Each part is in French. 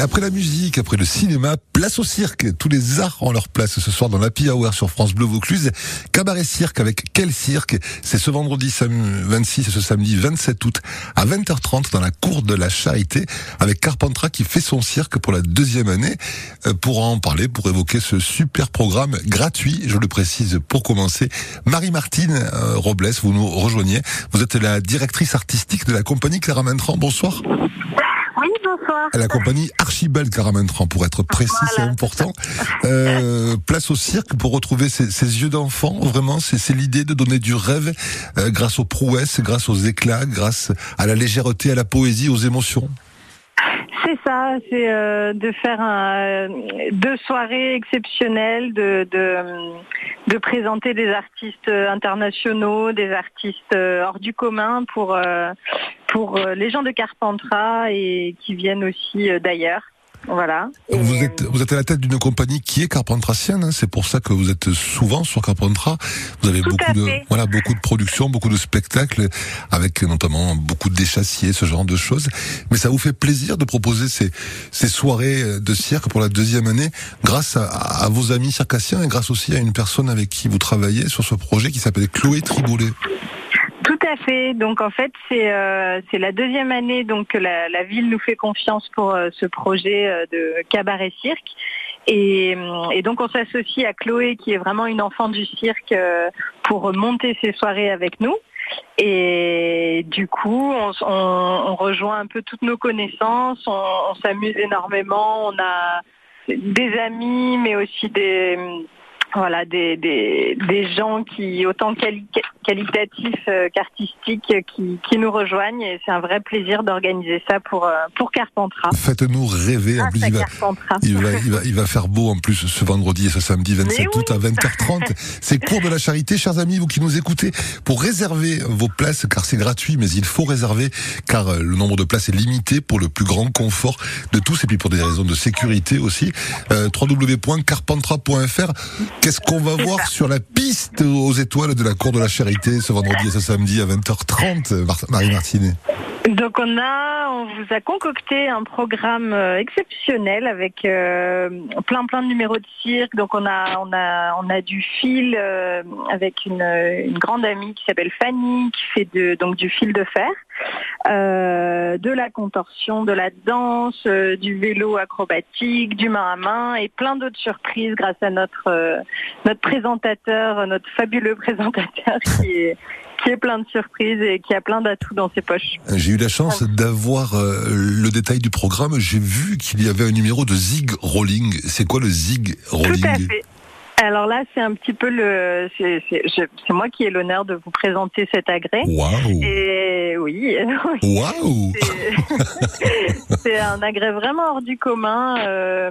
Et après la musique, après le cinéma, place au cirque. Tous les arts ont leur place ce soir dans l'Happy Hour sur France Bleu Vaucluse. Cabaret cirque avec quel cirque C'est ce vendredi 26 et ce samedi 27 août à 20h30 dans la cour de la Charité avec Carpentras qui fait son cirque pour la deuxième année. Euh, pour en parler, pour évoquer ce super programme gratuit, je le précise pour commencer, Marie-Martine euh, Robles, vous nous rejoignez. Vous êtes la directrice artistique de la compagnie Clara Mentran. Bonsoir. Bonsoir. La compagnie Archibald Caramentran, pour être précis, c'est important. Euh, place au cirque pour retrouver ces, yeux d'enfant. Vraiment, c'est l'idée de donner du rêve euh, grâce aux prouesses, grâce aux éclats, grâce à la légèreté, à la poésie, aux émotions. C'est ça, c'est euh, de faire deux soirées exceptionnelles, de, de, présenter des artistes internationaux, des artistes hors du commun pour, pour les gens de Carpentras et qui viennent aussi d'ailleurs. Voilà. vous, êtes, vous êtes à la tête d'une compagnie qui est carpentracienne, hein. c'est pour ça que vous êtes souvent sur Carpentras. Vous avez beaucoup de, voilà, beaucoup de productions, beaucoup de spectacles, avec notamment beaucoup de déchassiers, ce genre de choses. Mais ça vous fait plaisir de proposer ces, ces soirées de cirque pour la deuxième année, grâce à, à vos amis circassiens et grâce aussi à une personne avec qui vous travaillez sur ce projet qui s'appelle Chloé Triboulet. Donc en fait, c'est euh, la deuxième année donc que la, ville nous fait confiance pour euh, ce projet euh, de cabaret cirque. Et, donc on s'associe à Chloé qui est vraiment une enfant du cirque pour monter ses soirées avec nous. Et du coup, on, rejoint un peu toutes nos connaissances, on, on s'amuse énormément, on a des amis, mais aussi des voilà, des, des, des, gens qui, autant qualitatifs euh, qu'artistiques, qui, qui, nous rejoignent. Et c'est un vrai plaisir d'organiser ça pour, euh, pour Carpentras. Faites-nous rêver. En ah, plus, il va, il, va, il, va, il va, faire beau en plus ce vendredi et ce samedi 27 août à 20h30. c'est cours de la charité, chers amis, vous qui nous écoutez, pour réserver vos places, car c'est gratuit, mais il faut réserver, car euh, le nombre de places est limité pour le plus grand confort de tous, et puis pour des raisons de sécurité aussi. Euh, www.carpentras.fr Qu'est-ce qu'on va voir sur la piste aux étoiles de la Cour de la Charité ce vendredi et ce samedi à 20h30, Marie Martinet donc on a, on vous a concocté un programme euh, exceptionnel avec euh, plein plein de numéros de cirque. Donc on a on a du fil euh, avec une, grande amie qui s'appelle Fanny qui fait donc du fil de fer, de la contorsion, de la danse, du vélo acrobatique, du main à main et plein d'autres surprises grâce à notre notre présentateur, notre fabuleux présentateur qui est qui est plein de surprises et qui a plein d'atouts dans ses poches. J'ai eu la chance d'avoir euh, le détail du programme. J'ai vu qu'il y avait un numéro de Zig Rolling. C'est quoi le Zig Rolling Tout à fait. Alors là, c'est un petit peu le, c'est moi qui ai l'honneur de vous présenter cet agrès. Waouh Et oui. Waouh C'est un agrès vraiment hors du commun euh,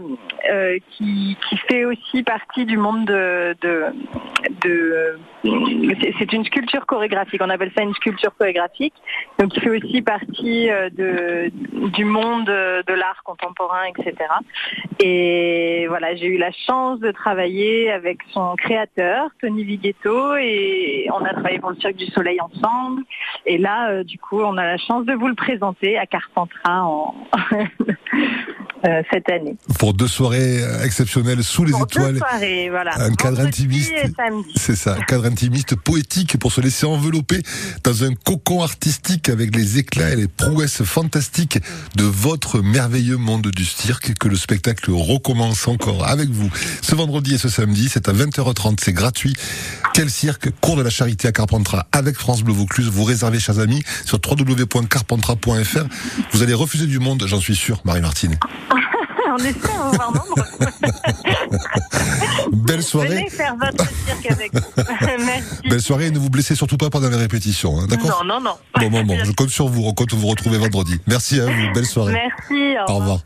euh, qui, qui fait aussi partie du monde de, de, de c'est une sculpture chorégraphique. On appelle ça une sculpture chorégraphique. Donc, il fait aussi partie euh, de, du monde de l'art contemporain, etc. Et voilà, j'ai eu la chance de travailler avec son créateur, Tony Vighetto, et on a travaillé pour le Cirque du Soleil ensemble. Et là, euh, du coup, on a la chance de vous le présenter à Carpentras en euh, cette année. Pour deux soirées exceptionnelles sous les étoiles. Deux soirées, voilà. Un cadre intimiste. C'est ça, un cadre intimiste poétique pour se laisser envelopper dans un cocon artistique avec les éclats et les prouesses fantastiques de votre merveilleux monde du cirque que le spectacle recommence encore avec vous ce vendredi et ce samedi. C'est à 20h30, c'est gratuit. Quel cirque? Cours de la charité à Carpentras avec France Bleu Vaucluse. Vous réservez, chers amis, sur www.carpentras.fr. Vous allez refuser du monde, j'en suis sûr, Marie-Martine. On en voir nombre. Belle soirée. Venez faire votre cirque avec Merci. Belle soirée et ne vous blessez surtout pas pendant les répétitions, hein, d'accord Non, non, non. Bon, bon, bon, je compte sur vous, on compte vous retrouver vendredi. Merci à vous, belle soirée. Merci, au revoir. Au revoir.